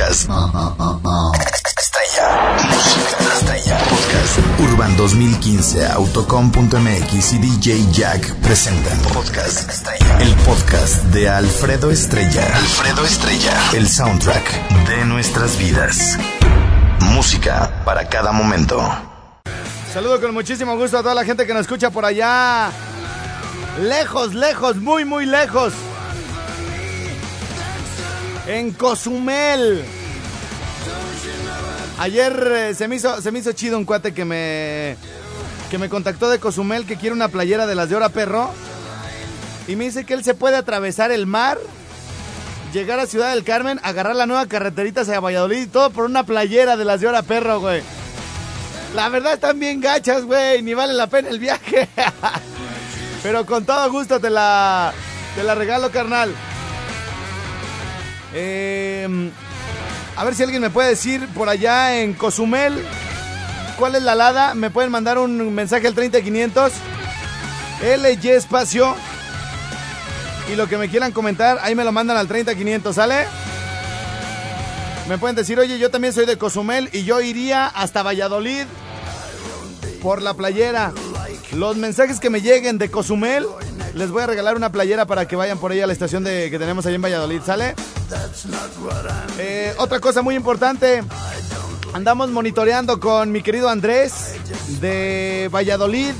Podcast. Estrella. Música estrella. Podcast. Urban 2015, Autocom.mx y DJ Jack presentan. Podcast. Estrella. El podcast de Alfredo Estrella. Alfredo Estrella. El soundtrack de nuestras vidas. Música para cada momento. Saludo con muchísimo gusto a toda la gente que nos escucha por allá. Lejos, lejos, muy, muy lejos. En Cozumel. Ayer eh, se, me hizo, se me hizo chido un cuate que me, que me contactó de Cozumel que quiere una playera de las de Hora Perro. Y me dice que él se puede atravesar el mar, llegar a Ciudad del Carmen, agarrar la nueva carreterita hacia Valladolid y todo por una playera de las de Hora Perro, güey. La verdad están bien gachas, güey, ni vale la pena el viaje. Pero con todo gusto te la, te la regalo, carnal. Eh, a ver si alguien me puede decir por allá en Cozumel cuál es la alada. Me pueden mandar un mensaje al 30500 LY espacio. Y lo que me quieran comentar, ahí me lo mandan al 30500, ¿sale? Me pueden decir, oye, yo también soy de Cozumel y yo iría hasta Valladolid por la playera. Los mensajes que me lleguen de Cozumel, les voy a regalar una playera para que vayan por ahí a la estación de, que tenemos ahí en Valladolid, ¿sale? Eh, otra cosa muy importante, andamos monitoreando con mi querido Andrés de Valladolid.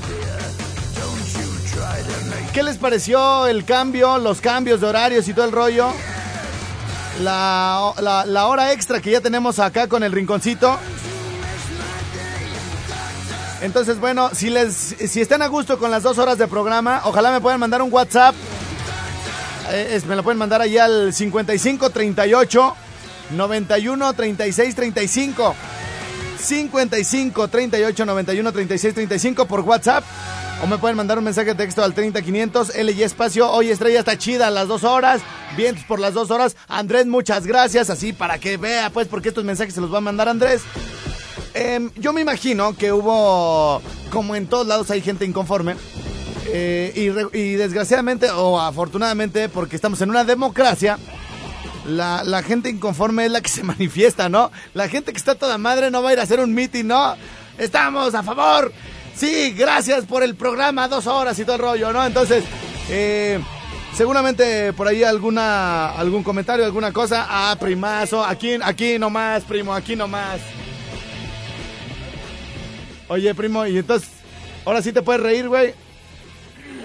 ¿Qué les pareció el cambio, los cambios de horarios y todo el rollo? La, la- la hora extra que ya tenemos acá con el rinconcito. Entonces, bueno, si les si están a gusto con las dos horas de programa, ojalá me puedan mandar un WhatsApp. Eh, es- me lo pueden mandar ahí al 5538 91 36 35. 55 38 91 36 35 por WhatsApp. O me pueden mandar un mensaje de texto al 30500 L y espacio. Hoy estrella está chida las dos horas. Vientos por las dos horas. Andrés, muchas gracias. Así para que vea, pues, porque estos mensajes se los va a mandar Andrés. Em, yo me imagino que hubo, como en todos lados hay gente inconforme. eh, y, desgraciadamente, o afortunadamente, porque estamos en una democracia, la, la gente inconforme es la que se manifiesta, ¿no? La gente que está toda madre no va a ir a hacer un meeting, ¿no? Estamos a favor. Sí, gracias por el programa, dos horas y todo el rollo, ¿no? Entonces, eh, seguramente por ahí alguna, algún comentario, alguna cosa. Ah, primazo, aquí, aquí nomás, primo, aquí nomás. Oye, primo, y entonces, ahora sí te puedes reír, güey.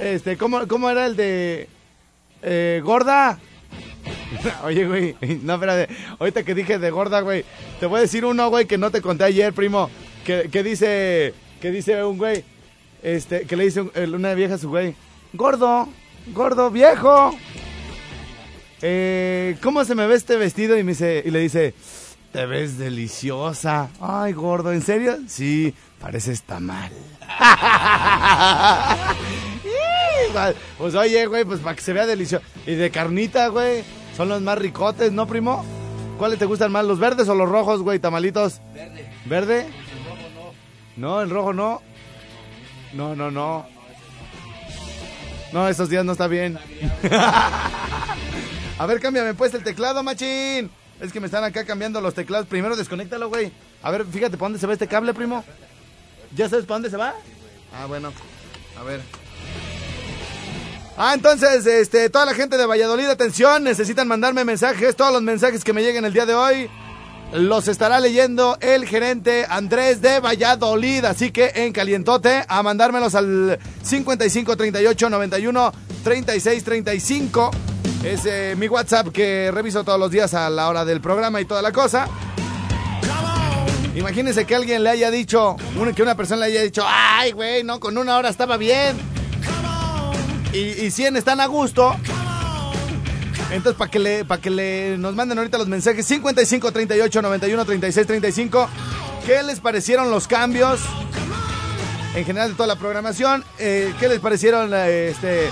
Este, ¿cómo, cómo era el de eh, gorda? Oye, güey, no, espérate. Ahorita que dije de gorda, güey, te voy a decir uno, güey, que no te conté ayer, primo. Que, que dice, que dice un güey, este, que le dice una vieja a su güey, gordo, gordo, viejo. Eh, ¿Cómo se me ve este vestido? Y me dice, y le dice, te ves deliciosa. Ay, gordo, ¿en serio? Sí, pareces tamal. Pues oye, güey, pues para que se vea delicioso. Y de carnita, güey, son los más ricotes, ¿no, primo? ¿Cuáles te gustan más, los verdes o los rojos, güey, tamalitos? Verde. ¿Verde? El rojo no. No, el rojo no. No, no, no. No, estos días no está bien. A ver, cámbiame pues el teclado, machín. Es que me están acá cambiando los teclados. Primero desconéctalo, güey. A ver, fíjate, ¿para dónde se va este cable, primo? ¿Ya sabes para dónde se va? Ah, bueno. A ver. Ah, entonces, este, toda la gente de Valladolid, atención, necesitan mandarme mensajes. Todos los mensajes que me lleguen el día de hoy los estará leyendo el gerente Andrés de Valladolid. Así que en calientote, a mandármelos al 55 38 91 36 35. Es eh, mi WhatsApp que reviso todos los días a la hora del programa y toda la cosa. Imagínense que alguien le haya dicho, que una persona le haya dicho, ay, güey, no, con una hora estaba bien. Y, y 100 están a gusto. Entonces, para que, le, para que le nos manden ahorita los mensajes 55 38 91 36 35. ¿Qué les parecieron los cambios? En general de toda la programación. Eh, ¿Qué les parecieron eh, este,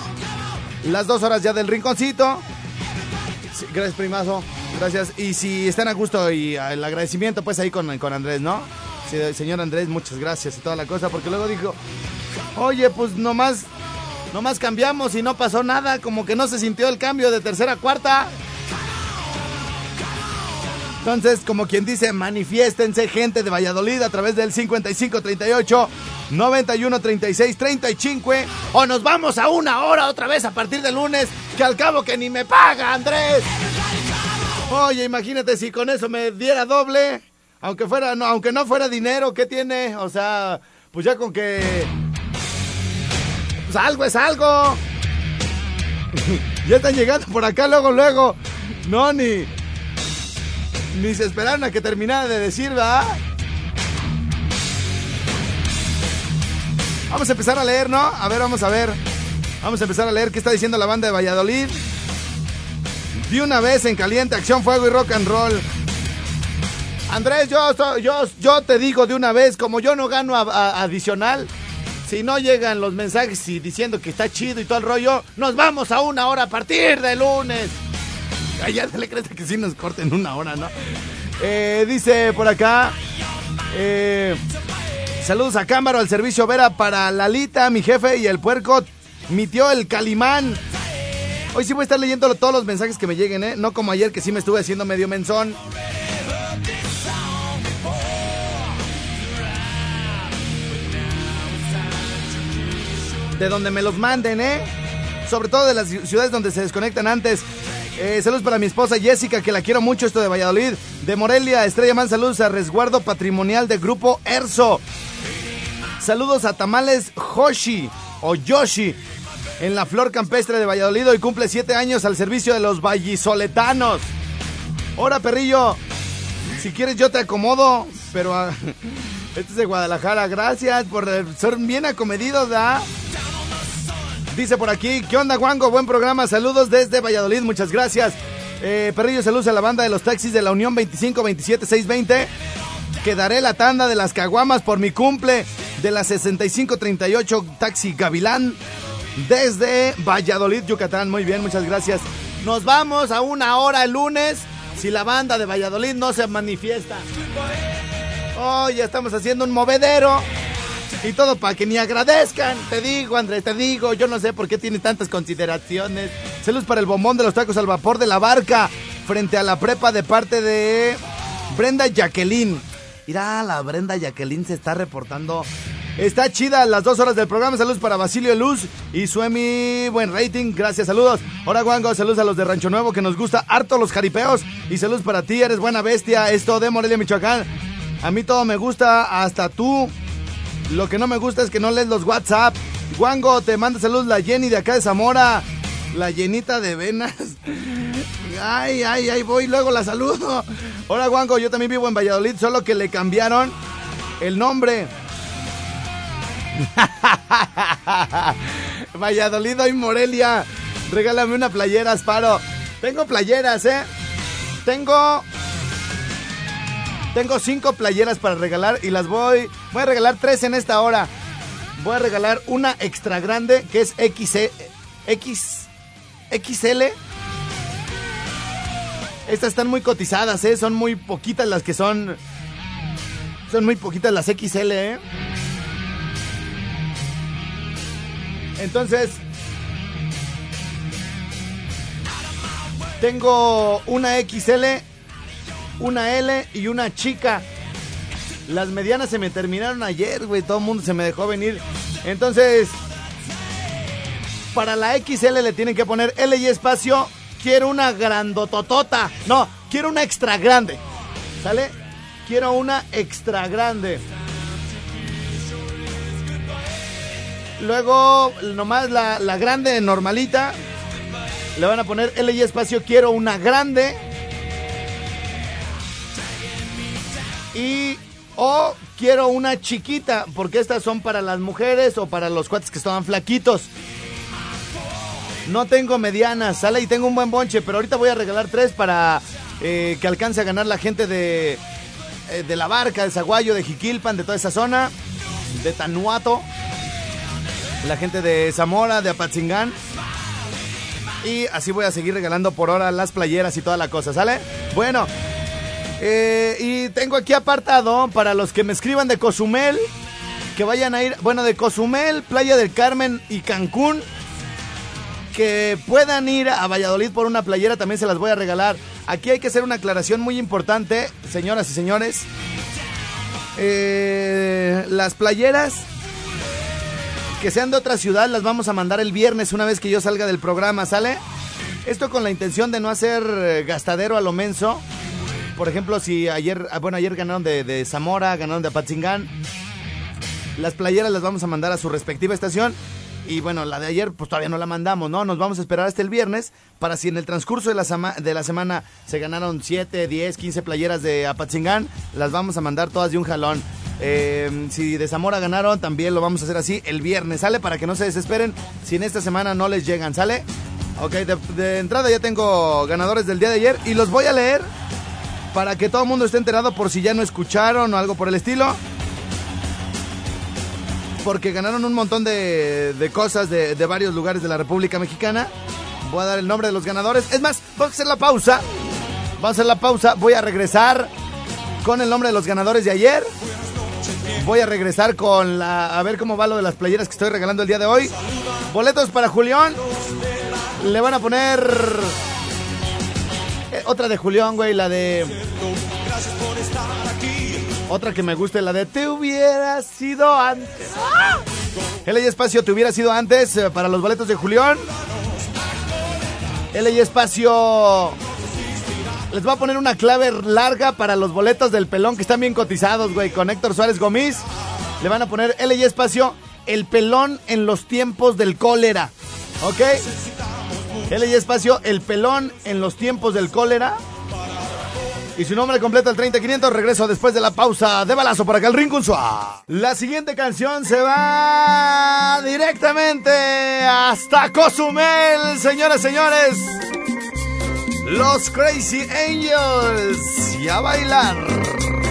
las dos horas ya del rinconcito? Gracias, primazo. Gracias. Y si están a gusto y el agradecimiento, pues ahí con, con Andrés, ¿no? Sí, señor Andrés, muchas gracias y toda la cosa. Porque luego dijo, oye, pues nomás Nomás cambiamos y no pasó nada, como que no se sintió el cambio de tercera a cuarta. Entonces, como quien dice, manifiéstense gente de Valladolid a través del 5538 9136 35 o nos vamos a una hora otra vez a partir del lunes, que al cabo que ni me paga, Andrés. Oye, imagínate si con eso me diera doble, aunque fuera no, aunque no fuera dinero, ¿qué tiene? O sea, pues ya con que pues algo es algo. ya están llegando por acá luego, luego. No, ni. Ni se esperaron a que terminara de decir, ¿verdad? Vamos a empezar a leer, ¿no? A ver, vamos a ver. Vamos a empezar a leer qué está diciendo la banda de Valladolid. De una vez en caliente, acción, fuego y rock and roll. Andrés, yo, yo, yo te digo de una vez, como yo no gano adicional, si no llegan los mensajes y diciendo que está chido y todo el rollo, nos vamos a una hora a partir de lunes. Ya se le cree que sí nos corten una hora, ¿no? Eh, dice por acá. Eh, saludos a Cámara, al servicio Vera para Lalita, mi jefe y el puerco, mi tío el Calimán. Hoy sí voy a estar leyendo todos los mensajes que me lleguen, ¿eh? No como ayer que sí me estuve haciendo medio menzón. de donde me los manden, ¿eh? Sobre todo de las ciudades donde se desconectan antes. Eh, saludos para mi esposa Jessica, que la quiero mucho, esto de Valladolid. De Morelia, Estrella Man, saludos a Resguardo Patrimonial de Grupo Erso. Saludos a Tamales Hoshi o Yoshi en la Flor Campestre de Valladolid y cumple siete años al servicio de los vallisoletanos. Hola, perrillo. Si quieres yo te acomodo, pero... Ah, este es de Guadalajara. Gracias por ser bien acomedidos, ¿da? Dice por aquí, ¿qué onda, Juango? Buen programa, saludos desde Valladolid, muchas gracias. Eh, Perrillo, saludos a la banda de los taxis de la Unión 25 27 620. Quedaré la tanda de las caguamas por mi cumple de la 6538 Taxi Gavilán desde Valladolid, Yucatán. Muy bien, muchas gracias. Nos vamos a una hora el lunes si la banda de Valladolid no se manifiesta. Oh, ya estamos haciendo un movedero. Y todo para que ni agradezcan. Te digo, Andrés, te digo. Yo no sé por qué tiene tantas consideraciones. Saludos para el bombón de los tacos al vapor de la barca. Frente a la prepa de parte de Brenda Jacqueline. Mira, la Brenda Jacqueline se está reportando. Está chida las dos horas del programa. Saludos para Basilio Luz y Suemi. Buen rating. Gracias, saludos. Hola, Guango. Saludos a los de Rancho Nuevo que nos gusta harto los jaripeos. Y saludos para ti. Eres buena bestia. Esto de Morelia, Michoacán. A mí todo me gusta, hasta tú. Lo que no me gusta es que no lees los WhatsApp. Guango, te manda saludos la Jenny de acá de Zamora. La llenita de venas. Ay, ay, ay, voy, luego la saludo. Hola, Guango, yo también vivo en Valladolid, solo que le cambiaron el nombre. Valladolid y Morelia. Regálame una playera, Asparo. Tengo playeras, ¿eh? Tengo tengo cinco playeras para regalar y las voy. Voy a regalar tres en esta hora. Voy a regalar una extra grande que es XC, X, XL. Estas están muy cotizadas, ¿eh? Son muy poquitas las que son. Son muy poquitas las XL, ¿eh? Entonces. Tengo una XL una L y una chica. Las medianas se me terminaron ayer, güey. Todo el mundo se me dejó venir. Entonces, para la XL le tienen que poner L y espacio. Quiero una grandototota. No, quiero una extra grande. ¿Sale? Quiero una extra grande. Luego, nomás la, la grande normalita. Le van a poner L y espacio. Quiero una grande. Y o quiero una chiquita, porque estas son para las mujeres o para los cuates que estaban flaquitos. No tengo medianas, sale y tengo un buen bonche, pero ahorita voy a regalar tres para eh, que alcance a ganar la gente de, eh, de la barca, de Zaguayo, de Jiquilpan, de toda esa zona, de Tanuato, la gente de Zamora, de Apatzingán. Y así voy a seguir regalando por hora las playeras y toda la cosa, ¿sale? Bueno, eh, y tengo aquí apartado para los que me escriban de Cozumel, que vayan a ir, bueno, de Cozumel, Playa del Carmen y Cancún, que puedan ir a Valladolid por una playera, también se las voy a regalar. Aquí hay que hacer una aclaración muy importante, señoras y señores. Eh, las playeras que sean de otra ciudad las vamos a mandar el viernes una vez que yo salga del programa, ¿sale? Esto con la intención de no hacer eh, gastadero a lo menso. Por ejemplo, si ayer, ah, bueno, ayer ganaron de, Zamora, ganaron de Apatzingán. Las playeras las vamos a mandar a su respectiva estación. Y bueno, la de ayer pues todavía no la mandamos, ¿no? Nos vamos a esperar hasta el viernes para si en el transcurso de la, de la semana se ganaron 7, 10, 15 playeras de Apatzingán, las vamos a mandar todas de un jalón. Eh, si de Zamora ganaron, también lo vamos a hacer así el viernes, ¿sale? Para que no se desesperen si en esta semana no les llegan, ¿sale? Ok, de, entrada ya tengo ganadores del día de ayer y los voy a leer para que todo el mundo esté enterado por si ya no escucharon o algo por el estilo. Porque ganaron un montón de, de cosas de, varios lugares de la República Mexicana. Voy a dar el nombre de los ganadores. Es más, vamos a hacer la pausa. Vamos a hacer la pausa. Voy a regresar con el nombre de los ganadores de ayer. Voy a regresar con la. A ver cómo va lo de las playeras que estoy regalando el día de hoy. Boletos para Julián. Le van a poner. Otra de Julián, güey, la de. Otra que me guste, la de Te hubiera sido antes. El espacio Te hubiera sido antes eh, para los boletos de Julián. El espacio les voy a poner una clave larga para los boletos del pelón que están bien cotizados, güey. Con Héctor Suárez Gómez. Le van a poner L y espacio. El pelón en los tiempos del cólera. ¿Ok? L y espacio. El pelón en los tiempos del cólera. Y su nombre completo el 30500. Regreso después de la pausa de balazo para que el rincón La siguiente canción se va directamente hasta Cozumel, señores, señores. Los Crazy Angels y a bailar.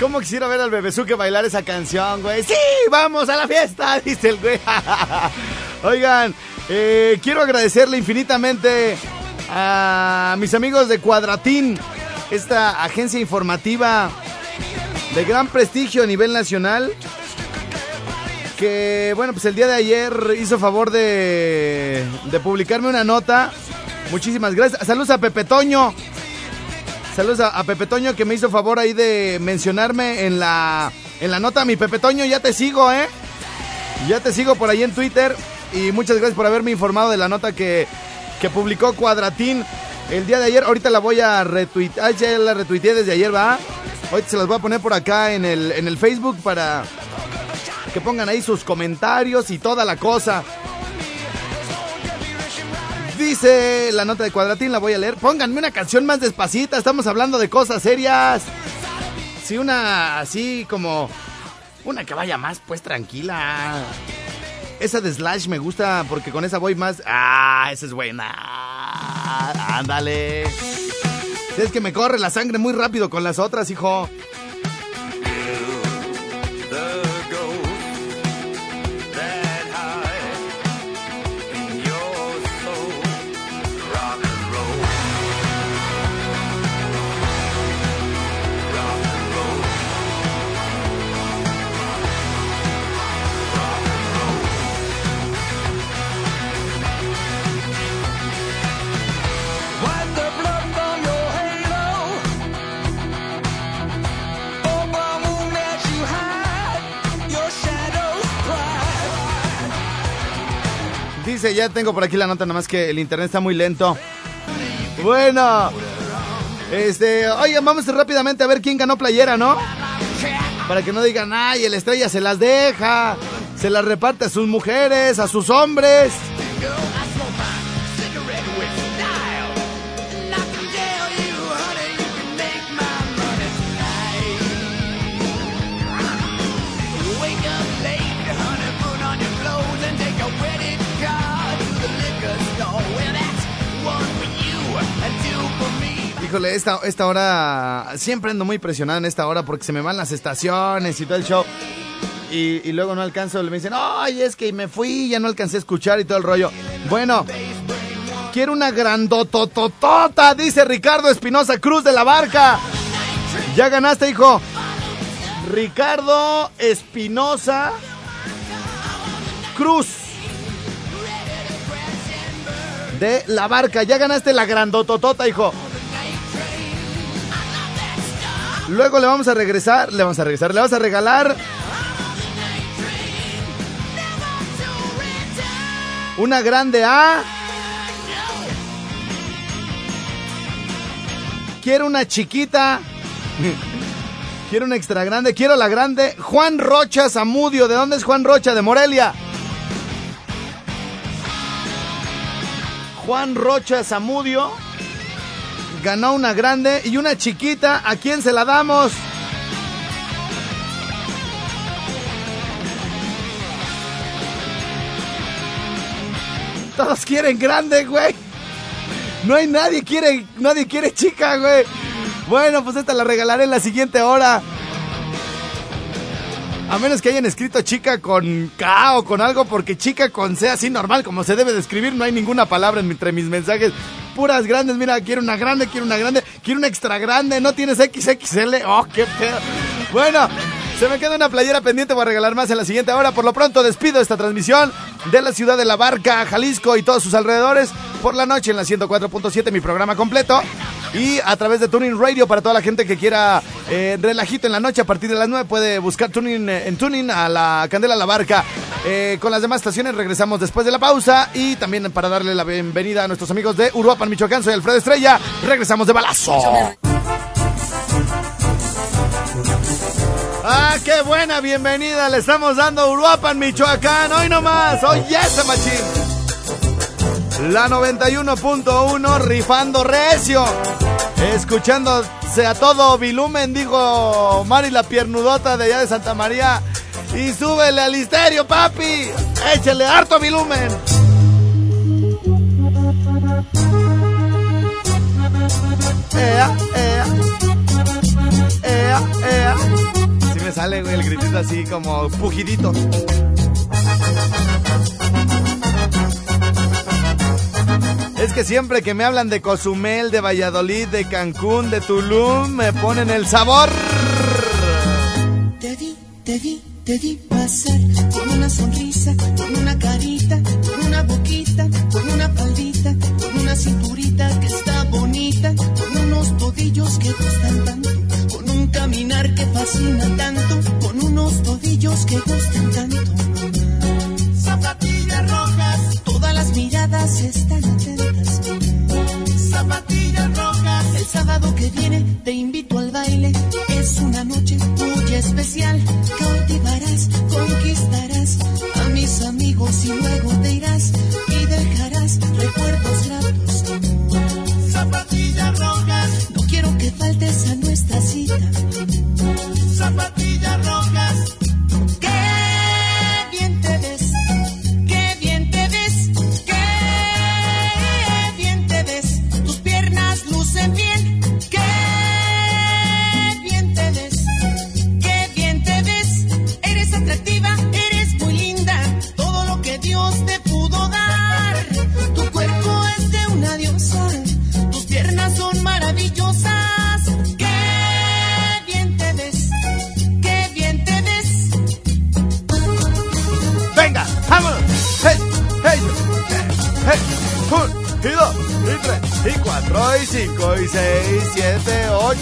¿Cómo quisiera ver al Bebezuque bailar esa canción, güey? ¡Sí! ¡Vamos a la fiesta! Dice el güey. Oigan, eh, quiero agradecerle infinitamente a mis amigos de Cuadratín, esta agencia informativa de gran prestigio a nivel nacional. Que, bueno, pues el día de ayer hizo favor de, de publicarme una nota. Muchísimas gracias. Saludos a Pepe Toño. Saludos a, Pepe Toño que me hizo favor ahí de mencionarme en la, en la nota. Mi Pepe Toño, ya te sigo, ¿eh? Ya te sigo por ahí en Twitter. Y muchas gracias por haberme informado de la nota que, que publicó Cuadratín el día de ayer. Ahorita la voy a retuitear. Ah, ya la retuiteé desde ayer, ¿va? Ahorita se las voy a poner por acá en el, en el Facebook para que pongan ahí sus comentarios y toda la cosa. Dice la nota de Cuadratín, la voy a leer. Pónganme una canción más despacita, estamos hablando de cosas serias. Sí, una así como... Una que vaya más, pues tranquila. Esa de Slash me gusta porque con esa voy más... Ah, esa es buena. Ándale. Es que me corre la sangre muy rápido con las otras, hijo. Ya tengo por aquí la nota, nada más que el internet está muy lento. Bueno, este, oigan, vamos rápidamente a ver quién ganó playera, ¿no? Para que no digan, ay, el estrella se las deja, se las reparte a sus mujeres, a sus hombres. Híjole, esta, esta hora, siempre ando muy presionado en esta hora porque se me van las estaciones y todo el show. Y, luego no alcanzo, me dicen, ay, es que me fui, ya no alcancé a escuchar y todo el rollo. Bueno, quiero una grandotototota, dice Ricardo Espinosa Cruz de la Barca. Ya ganaste, hijo. Ricardo Espinosa Cruz de la Barca. Ya ganaste la grandototota, hijo. Luego le vamos a regresar, le vamos a regresar, le vamos a regalar una grande A. Quiero una chiquita. Quiero una extra grande. Quiero la grande. Juan Rocha Zamudio. ¿De dónde es Juan Rocha? De Morelia. Juan Rocha Zamudio ganó una grande y una chiquita. ¿A quién se la damos? Todos quieren grande, güey. No hay nadie quiere, nadie quiere chica, güey. Bueno, pues esta la regalaré en la siguiente hora. A menos que hayan escrito chica con K o con algo, porque chica con C así normal, como se debe de escribir, no hay ninguna palabra entre mis mensajes puras grandes. Mira, quiero una grande, quiero una grande, quiero una extra grande. No tienes XXL. Oh, qué pedo. Bueno, se me queda una playera pendiente. Voy a regalar más en la siguiente hora. Por lo pronto, despido esta transmisión de la ciudad de La Barca, Jalisco y todos sus alrededores. Por la noche en la 104.7, mi programa completo. Y a través de Tuning Radio para toda la gente que quiera eh, relajito en la noche a partir de las 9 puede buscar Tuning eh, en Tuning a la Candela La Barca. Eh, con las demás estaciones regresamos después de la pausa y también para darle la bienvenida a nuestros amigos de Uruapan, Michoacán. Soy Alfredo Estrella. Regresamos de balazo. Ah, qué buena bienvenida le estamos dando a Uruapan, Michoacán. Hoy nomás, hoy yes, machín. La 91.1 rifando recio. Escuchándose a todo volumen, dijo Mari la piernudota de allá de Santa María. Y súbele al histerio, papi. Échale harto volumen. Ea, ea. Ea, ea. Si me sale el gritito así como pujidito. Es que siempre que me hablan de Cozumel, de Valladolid, de Cancún, de Tulum, me ponen el sabor. Te di, te di, te di pasar con una sonrisa, con una carita, con una boquita, con una faldita, con una cinturita que está bonita, con unos todillos que gustan tanto, con un caminar que fascina tanto, con unos todillos que gustan tanto. Zapatillas rojas, todas las miradas están sábado que viene te invito al baile. Es una noche muy especial. Cautivarás, conquistarás a mis amigos y luego te irás y dejarás recuerdos gratos.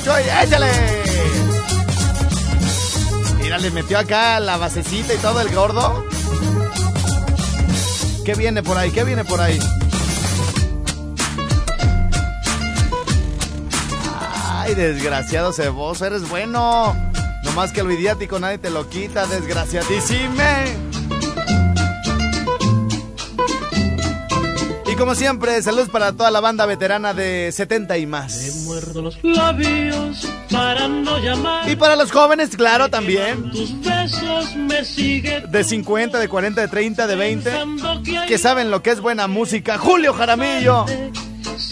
Siete, ocho, y échale. Mira, le metió acá la basecita y todo el gordo. ¿Qué viene por ahí? ¿Qué viene por ahí? Ay, desgraciado ceboso, eres bueno. No más que lo idiático nadie te lo quita, desgraciadísime. Y como siempre, saludos para toda la banda veterana de 70 y más. Muerdo los labios para no llamar. Y para los jóvenes, claro, también. Tus besos me siguen De 50, de 40, de 30, de 20. pensando que hay Que saben lo que es buena música. Julio Jaramillo.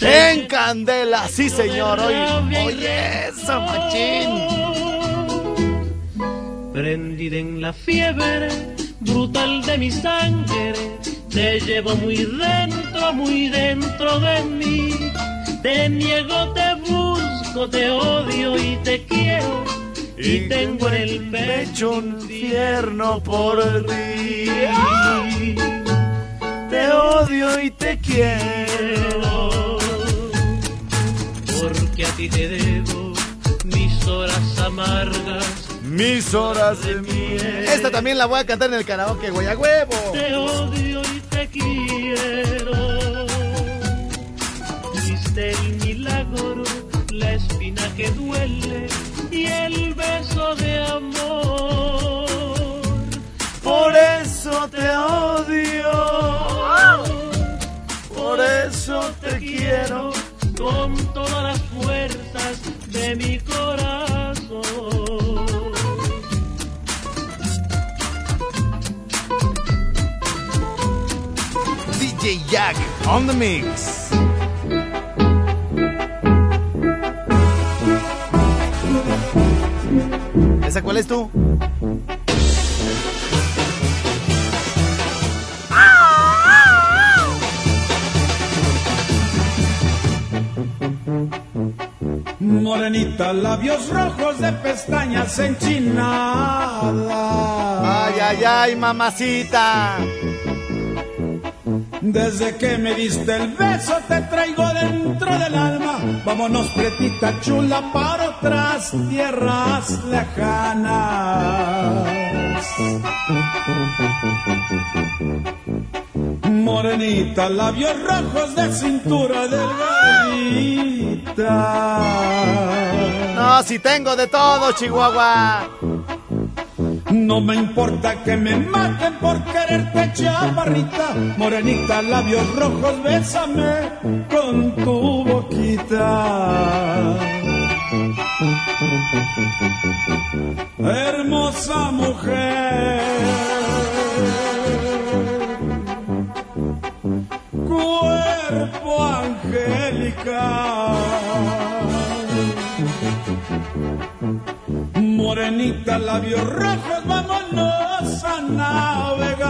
En Candela, sí señor. Oye, oye, eso, machín. Prendida en la fiebre brutal de mi sangre, te llevo muy dentro, muy dentro de mí. Te niego, te busco, te odio y te quiero. Y tengo en el pecho un infierno por ti. Te odio y te quiero. Porque a ti te debo mis horas amargas. Mis horas de miel. Esta también la voy a cantar en el karaoke, güey, a huevo. Te odio y te quiero. Fuiste el milagro, la espina que duele y el beso de amor. Por eso te odio. Por eso te quiero. con todas las fuerzas de mi corazón. DJ Jack on the mix. ¿Esa cuál es tú? Morenita, labios rojos de pestañas enchinadas. Ay, ay, ay, mamacita. Desde que me diste el beso te traigo dentro del alma. Vámonos, pretita chula, para otras tierras lejanas. Morenita, labios rojos de cintura delgadita. No, si tengo de todo, Chihuahua. No me importa que me maten por quererte chaparrita, morenita, labios rojos, bésame con tu boquita. Hermosa mujer, cuerpo angelical. Morenita, labios rojos, vámonos a navegar.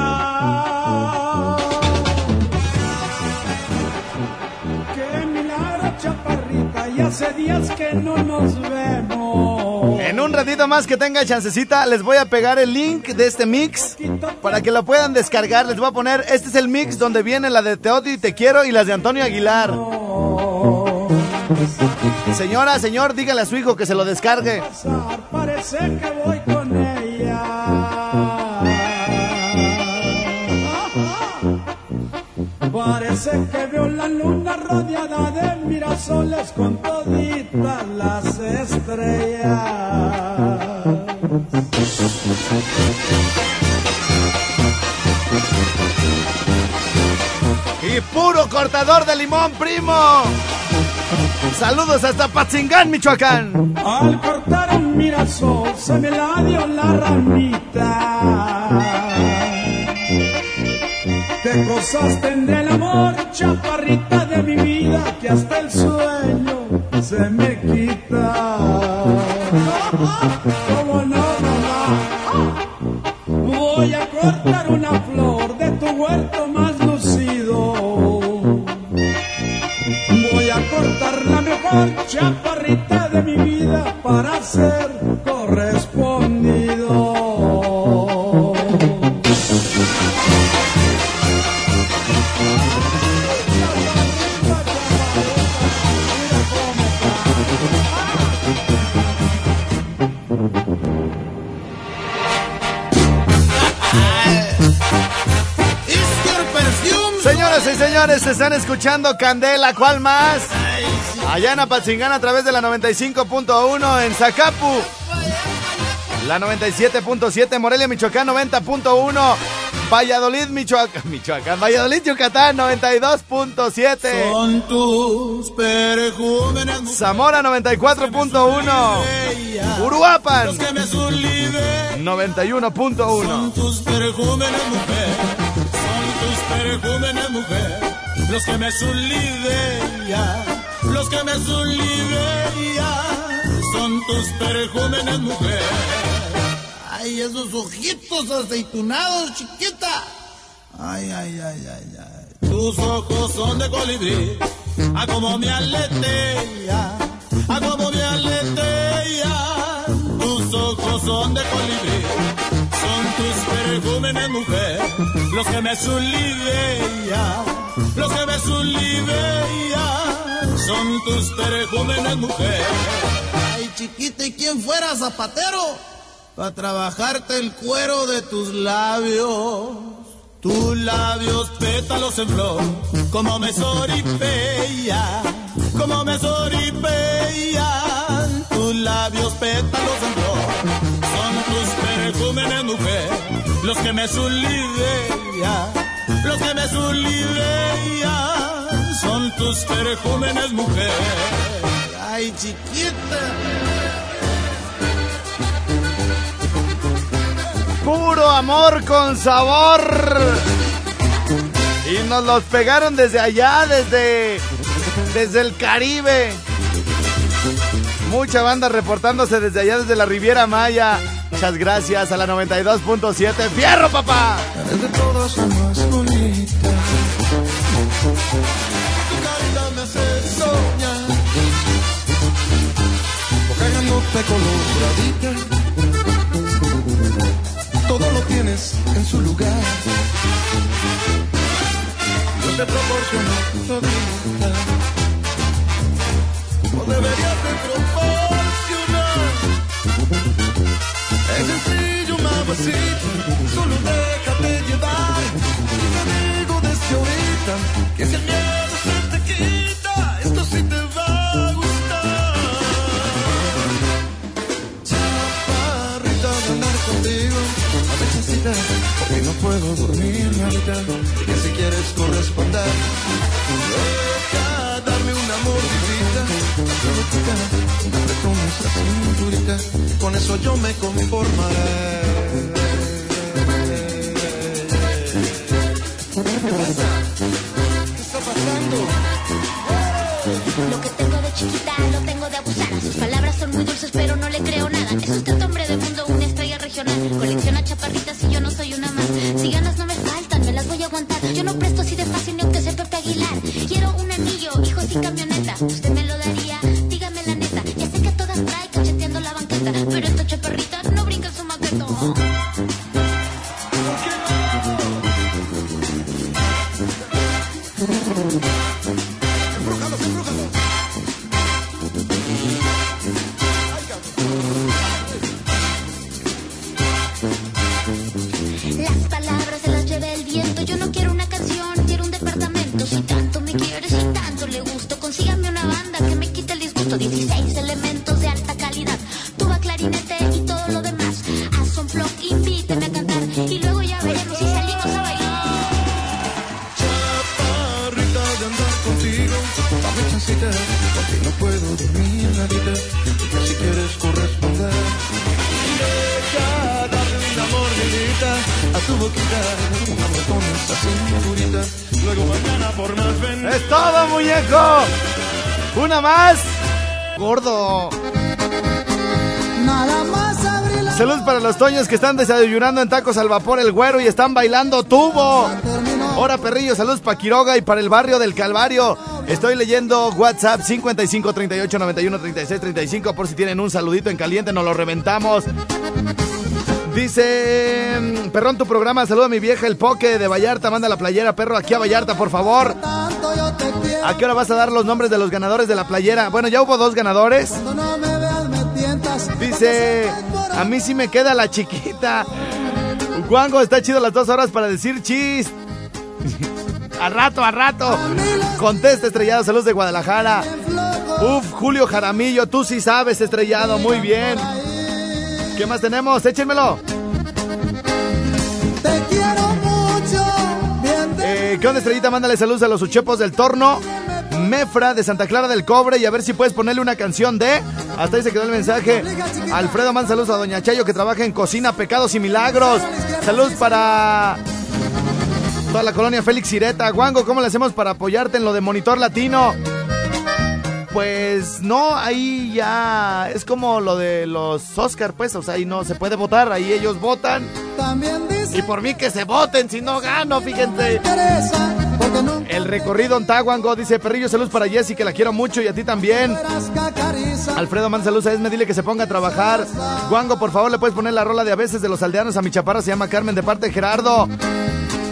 Qué milagro, chaparrita, y hace días que no nos vemos. En un ratito más que tenga chancecita, les voy a pegar el link de este mix para que lo puedan descargar. Les voy a poner, este es el mix donde viene la de Teoti y Te Quiero y las de Antonio Aguilar. Señora, señor, dígale a su hijo que se lo descargue. Parece que voy con ella. Parece que veo la luna rodeada de mirasoles con toditas las estrellas. Y puro cortador de limón, primo. Saludos hasta Patzingán, Michoacán. Al cortar se me la dio la ramita. Te gozaste en el amor, chaparrita de mi vida, que hasta el sueño se me quita. ¿Cómo no, mamá? Voy a cortar una flor de tu huerto más lucido. Voy a cortar la mejor chaparrita de mi vida para ser Están escuchando Candela, ¿cuál más? Allá en Apatzingán a través de la 95.1 en Zacapu. La 97.7 Morelia, Michoacán 90.1. Valladolid, Michoacán, Michoacán, Valladolid, Yucatán 92.7. Son tus perejúmenes, Zamora 94.1. Uruapan los que me sublimen. 91.1. tus perejúmenes, mujer. Son tus perejúmenes, mujer. Los que me sublivean. Los que me sublivean. Son tus perejúmenes, mujer. Ay, esos ojitos aceitunados, chiquita. Ay, ay, ay, ay, ay. Tus ojos son de colibrí. A como me aletea. A como me aletea. Tus ojos son de colibrí. Son tus perejúmenes, mujer. Los que me sublivean. Los que me sublivean. Son tus perejúmenes, mujer. Ay, chiquita, ¿y quién fuera zapatero? Para trabajarte el cuero de tus labios. Tus labios pétalos en flor, como me soripea, como me soripea. Tus labios pétalos en flor, son tus perejúmenes, mujer, los que me sublivean, los que me sublivean. Son tus perejúmenes, mujer. Ay, chiquita. Puro amor con sabor. Y nos los pegaron desde allá, desde, desde el Caribe. Mucha banda reportándose desde allá, desde la Riviera Maya. Muchas gracias a la 92.7. ¡Fierro, papá! De todas la más bonita. Tu carita me hace soñar. Boca grandota coloradita. Todo lo tienes en su lugar. Yo te proporciono todita. No deberías de sencillo, mamacita, solo déjate llevar. Te digo desde ahorita que si el miedo se te quita, esto sí te va a gustar. Chaparrita, ganar contigo, a vechecita, porque no puedo dormir ahorita. Que si quieres corresponder, deja darme un amor con con eso yo me conformaré. Lo que tengo de chiquita lo tengo de abusada. Sus palabras son muy dulces, pero no le creo nada. Es usted hombre de mundo, una estrella regional. Colecciona chaparritas y yo no soy una más. Si ganas no me faltan, me las voy a aguantar. Yo no presto así de fácil ni aunque sea Pepe Aguilar. Quiero un anillo, hijos y camioneta. ¡Es todo, muñeco! ¡Una más! ¡Gordo! Nada más abrí la Saludos para los toños que están desayunando en tacos al vapor el güero y están bailando tubo. Hora perrillo, saludos para Quiroga y para el barrio del Calvario. Estoy leyendo WhatsApp 55 38 91 36 35 por si tienen un saludito en caliente, nos lo reventamos. Dice, perrón, tu programa, saluda a mi vieja el Poke de Vallarta, manda la playera, perro, aquí a Vallarta, por favor. ¿A qué hora vas a dar los nombres de los ganadores de la playera? Bueno, ya hubo dos ganadores. Dice, a mí sí me queda la chiquita. Juango, está chido las dos horas para decir chis. A rato, a rato. Contesta, estrellado, saludos de Guadalajara. Uf, Julio Jaramillo, tú sí sabes, estrellado, muy bien. ¿Qué más tenemos? Échenmelo. Te quiero mucho. Bien Eh, ¿Qué onda, estrellita? Mándale saludos a los uchepos del torno. Mefra de Santa Clara del Cobre y a ver si puedes ponerle una canción de. Hasta ahí se quedó el mensaje. Alfredo, manda saludos a Doña Chayo que trabaja en Cocina, Pecados y Milagros. Saludos para toda la colonia Félix Ireta. Guango, ¿cómo le hacemos para apoyarte en lo de Monitor Latino? Pues no, ahí ya es como lo de los Oscar, pues, o sea, ahí no se puede votar, ahí ellos votan. también Y por mí que se voten, si no gano, fíjense. El recorrido en Tahuango dice Perrillo, saludos para Jessy, que la quiero mucho y a ti también. Alfredo, man saludos a Esme, dile que se ponga a trabajar. Guango, por favor, le puedes poner la rola de a veces de los aldeanos a mi chaparra, se llama Carmen, de parte de Gerardo.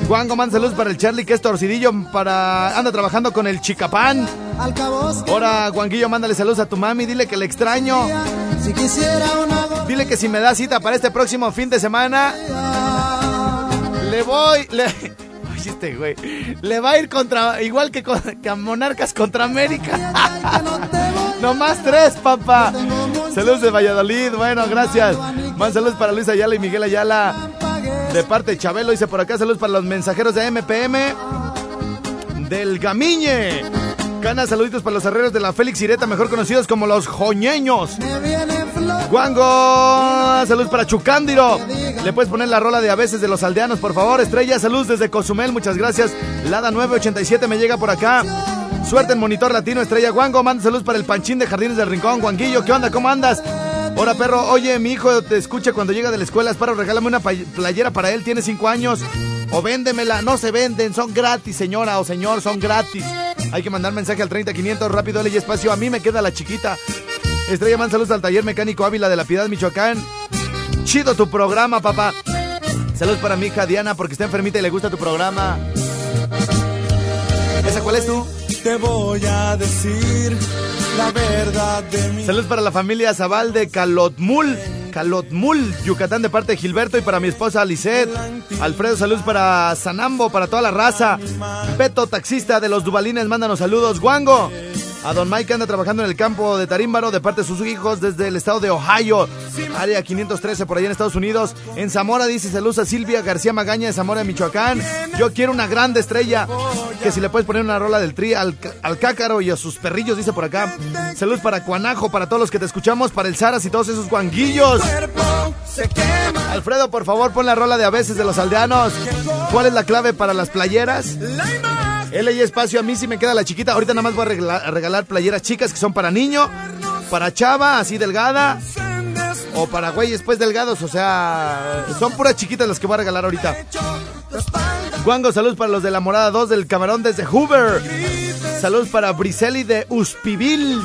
Guango, man saludos para el Charlie, que es torcidillo, para... anda trabajando con el Chicapán. Ahora, Guanguillo, mándale saludos a tu mami, dile que le extraño. si quisiera una Dile que si me da cita para este próximo fin de semana, le voy... Le... Oye, este güey. Le va a ir contra... Igual que, con- que a Monarcas contra América. No más tres, papá. Saludos de Valladolid. Bueno, gracias. Más saludos para Luis Ayala y Miguel Ayala. De parte de Chabelo. Dice por acá saludos para los mensajeros de MPM. Del Gamiñe. Cana, saluditos para los herreros de la Félix Ireta, mejor conocidos como los joñeños. Guango, saludos para Chucándiro. Le puedes poner la rola de a veces de los aldeanos, por favor. Estrella, saludos desde Cozumel, muchas gracias. Lada 987 me llega por acá. Suerte en Monitor Latino, Estrella Guango. Manda saludos para el Panchín de Jardines del Rincón. Guanguillo, ¿qué onda? ¿Cómo andas? Hola, perro. Oye, mi hijo te escucha cuando llega de la escuela. Espero, regálame una playera para él. Tiene cinco años. O véndemela. No se venden, son gratis, señora o señor, son gratis. Hay que mandar mensaje al 30500 rápido, y espacio. A mí me queda la chiquita. Estrella, man saludos al taller mecánico Ávila de la Piedad, Michoacán. Chido tu programa, papá. Saludos para mi hija Diana porque está enfermita y le gusta tu programa. ¿Esa cuál es tú? Te voy a decir la verdad de. Saludos para la familia Zabal de Calotmul. Calotmul, Yucatán, de parte de Gilberto y para mi esposa Lisette. Alfredo, saludos para Sanambo, para toda la raza. Beto, taxista de los Dubalines, mándanos saludos. Guango. A Don Mike anda trabajando en el campo de Tarímbaro de parte de sus hijos desde el estado de Ohio, área 513 por allá en Estados Unidos. En Zamora dice saludos a Silvia García Magaña de Zamora, Michoacán. Yo quiero una grande estrella. Que si le puedes poner una rola del tri al, al cácaro y a sus perrillos, dice por acá. Saludos para Cuanajo, para todos los que te escuchamos, para el Saras y todos esos guanguillos. Alfredo, por favor, pon la rola de a veces de los aldeanos. ¿Cuál es la clave para las playeras? L y espacio, a mí sí me queda la chiquita. Ahorita nada más voy a regalar, playeras chicas que son para niño, para chava, así delgada, o para güeyes pues delgados. O sea, son puras chiquitas las que voy a regalar ahorita. Guango, saludos para los de la morada 2 del camarón desde Hoover. Saludos para Briseli de Uspivil.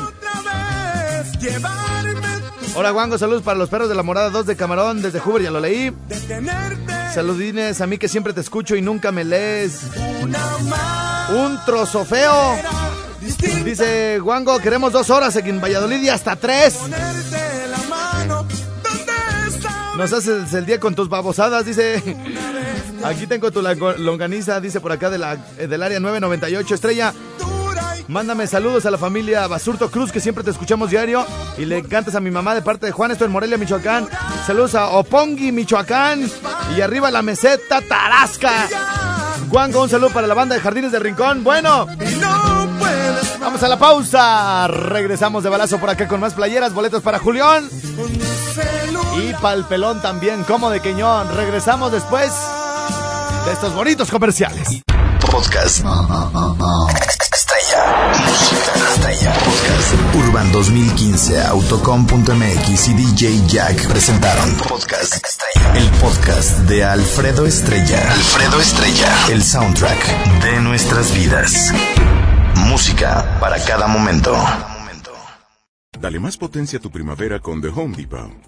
Hola Guango, saludos para los perros de la morada 2 de camarón desde Hoover, ya lo leí. Saludines a mí que siempre te escucho y nunca me lees. Un trozo feo. Dice Guango, queremos dos horas en Valladolid y hasta tres. Nos haces el día con tus babosadas, dice. Aquí tengo tu longaniza, dice por acá de la, eh, del área 998. Estrella, mándame saludos a la familia Basurto Cruz, que siempre te escuchamos diario. Y le cantas a mi mamá de parte de Juan, esto en Morelia, Michoacán. Saludos a Opongi, Michoacán. Y arriba la meseta, Tarasca. Juango, un saludo para la banda de Jardines de Rincón. Bueno, vamos a la pausa. Regresamos de balazo por acá con más playeras, boletos para Julián. Y pa'l pelón también, como de Queñón. Regresamos después de estos bonitos comerciales. Podcast. Urban 2015, Autocom.mx y DJ Jack presentaron Podcast Estrella. El podcast de Alfredo Estrella. Alfredo Estrella. El soundtrack de nuestras vidas. Música para cada momento. Dale más potencia a tu primavera con The Home Depot.